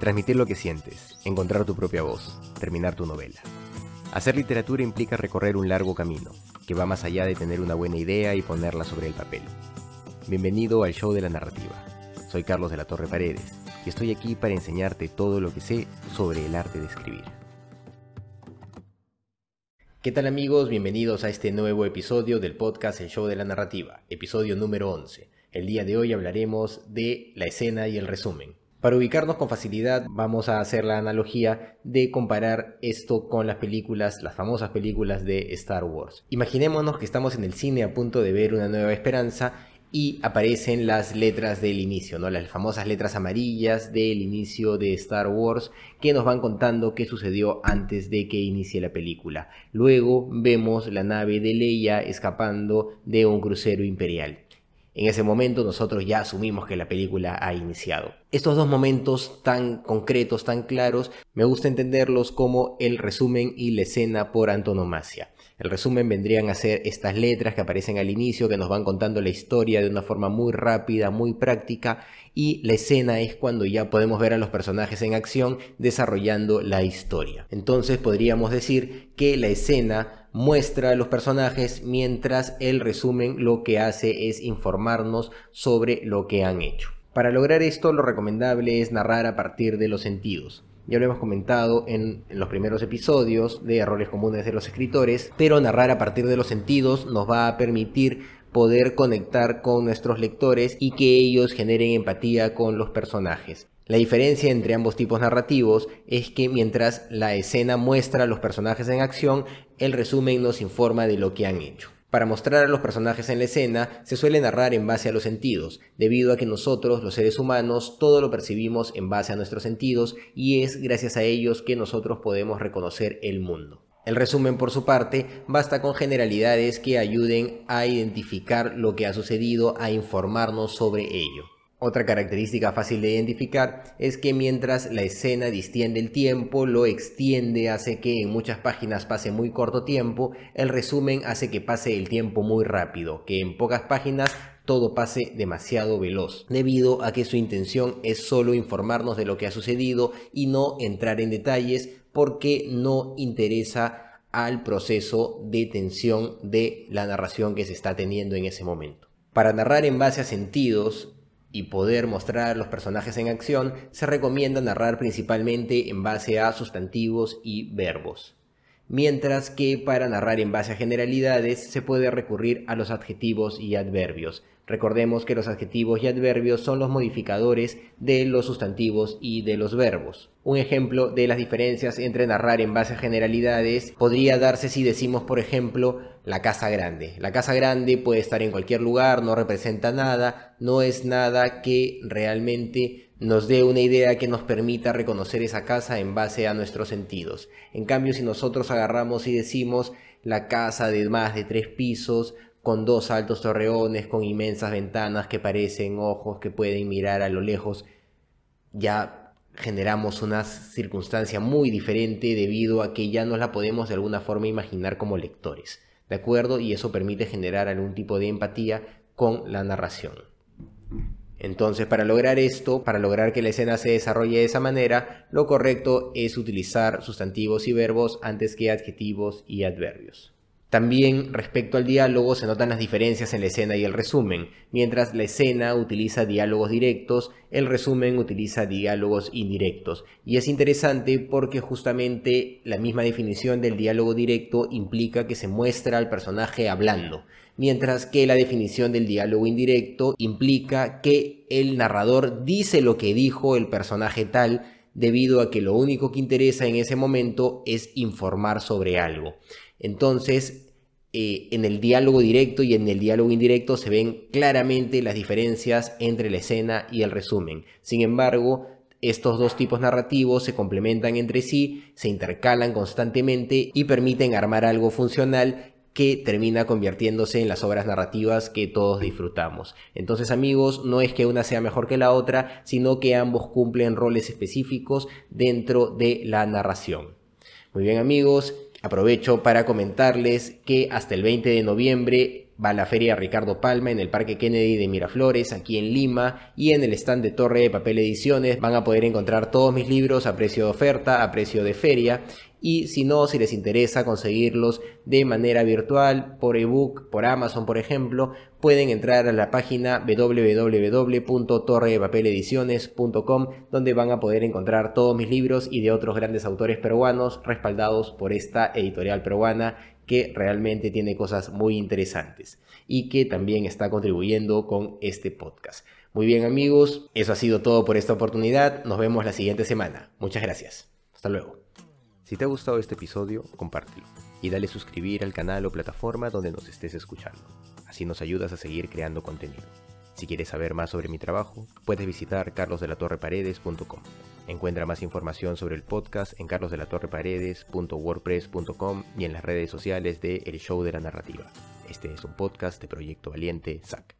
Transmitir lo que sientes, encontrar tu propia voz, terminar tu novela. Hacer literatura implica recorrer un largo camino, que va más allá de tener una buena idea y ponerla sobre el papel. Bienvenido al show de la narrativa. Soy Carlos de la Torre Paredes y estoy aquí para enseñarte todo lo que sé sobre el arte de escribir. ¿Qué tal amigos? Bienvenidos a este nuevo episodio del podcast El Show de la Narrativa, episodio número 11. El día de hoy hablaremos de la escena y el resumen. Para ubicarnos con facilidad vamos a hacer la analogía de comparar esto con las películas, las famosas películas de Star Wars. Imaginémonos que estamos en el cine a punto de ver una nueva esperanza y aparecen las letras del inicio, ¿no? Las famosas letras amarillas del inicio de Star Wars que nos van contando qué sucedió antes de que inicie la película. Luego vemos la nave de Leia escapando de un crucero imperial. En ese momento nosotros ya asumimos que la película ha iniciado. Estos dos momentos tan concretos, tan claros, me gusta entenderlos como el resumen y la escena por antonomasia. El resumen vendrían a ser estas letras que aparecen al inicio, que nos van contando la historia de una forma muy rápida, muy práctica, y la escena es cuando ya podemos ver a los personajes en acción desarrollando la historia. Entonces podríamos decir que la escena muestra a los personajes mientras el resumen lo que hace es informarnos sobre lo que han hecho. Para lograr esto lo recomendable es narrar a partir de los sentidos. Ya lo hemos comentado en, los primeros episodios de errores comunes de los escritores, pero narrar a partir de los sentidos nos va a permitir poder conectar con nuestros lectores y que ellos generen empatía con los personajes. La diferencia entre ambos tipos narrativos es que mientras la escena muestra a los personajes en acción, el resumen nos informa de lo que han hecho. Para mostrar a los personajes en la escena, se suele narrar en base a los sentidos, debido a que nosotros, los seres humanos, todo lo percibimos en base a nuestros sentidos y es gracias a ellos que nosotros podemos reconocer el mundo. El resumen, por su parte, basta con generalidades que ayuden a identificar lo que ha sucedido, a informarnos sobre ello. Otra característica fácil de identificar es que mientras la escena distiende el tiempo, lo extiende, hace que en muchas páginas pase muy corto tiempo, el resumen hace que pase el tiempo muy rápido, que en pocas páginas todo pase demasiado veloz, debido a que su intención es solo informarnos de lo que ha sucedido y no entrar en detalles porque no interesa al proceso de tensión de la narración que se está teniendo en ese momento. Para narrar en base a sentidos, y poder mostrar los personajes en acción, se recomienda narrar principalmente en base a sustantivos y verbos. Mientras que para narrar en base a generalidades se puede recurrir a los adjetivos y adverbios, Recordemos que los adjetivos y adverbios son los modificadores de los sustantivos y de los verbos. Un ejemplo de las diferencias entre narrar en base a generalidades podría darse si decimos, por ejemplo, la casa grande. La casa grande puede estar en cualquier lugar, no representa nada, no es nada que realmente nos dé una idea que nos permita reconocer esa casa en base a nuestros sentidos. En cambio, si nosotros agarramos y decimos la casa de más de tres pisos, con dos altos torreones, con inmensas ventanas que parecen ojos que pueden mirar a lo lejos, ya generamos una circunstancia muy diferente debido a que ya nos la podemos de alguna forma imaginar como lectores, ¿de acuerdo? Y eso permite generar algún tipo de empatía con la narración. Entonces, para lograr esto, para lograr que la escena se desarrolle de esa manera, lo correcto es utilizar sustantivos y verbos antes que adjetivos y adverbios. También respecto al diálogo se notan las diferencias en la escena y el resumen. Mientras la escena utiliza diálogos directos, el resumen utiliza diálogos indirectos. Y es interesante porque justamente la misma definición del diálogo directo implica que se muestra al personaje hablando, mientras que la definición del diálogo indirecto implica que el narrador dice lo que dijo el personaje tal debido a que lo único que interesa en ese momento es informar sobre algo. Entonces, eh, en el diálogo directo y en el diálogo indirecto se ven claramente las diferencias entre la escena y el resumen. Sin embargo, estos dos tipos narrativos se complementan entre sí, se intercalan constantemente y permiten armar algo funcional que termina convirtiéndose en las obras narrativas que todos disfrutamos. Entonces amigos, no es que una sea mejor que la otra, sino que ambos cumplen roles específicos dentro de la narración. Muy bien amigos, Aprovecho para comentarles que hasta el 20 de noviembre va la Feria Ricardo Palma en el Parque Kennedy de Miraflores, aquí en Lima, y en el stand de Torre de Papel Ediciones van a poder encontrar todos mis libros a precio de oferta, a precio de feria, y si no, si les interesa conseguirlos de manera virtual, por ebook, por Amazon, por ejemplo, pueden entrar a la página www.torredepapelediciones.com donde van a poder encontrar todos mis libros y de otros grandes autores peruanos respaldados por esta editorial peruana que realmente tiene cosas muy interesantes y que también está contribuyendo con este podcast. Muy bien amigos, eso ha sido todo por esta oportunidad. Nos vemos la siguiente semana. Muchas gracias. Hasta luego. Si te ha gustado este episodio, compártelo y dale suscribir al canal o plataforma donde nos estés escuchando. Así nos ayudas a seguir creando contenido. Si quieres saber más sobre mi trabajo, puedes visitar carlosdelatorreparedes.com. Encuentra más información sobre el podcast en carlosdelatorreparedes.wordpress.com y en las redes sociales de El Show de la Narrativa. Este es un podcast de Proyecto Valiente, SAC.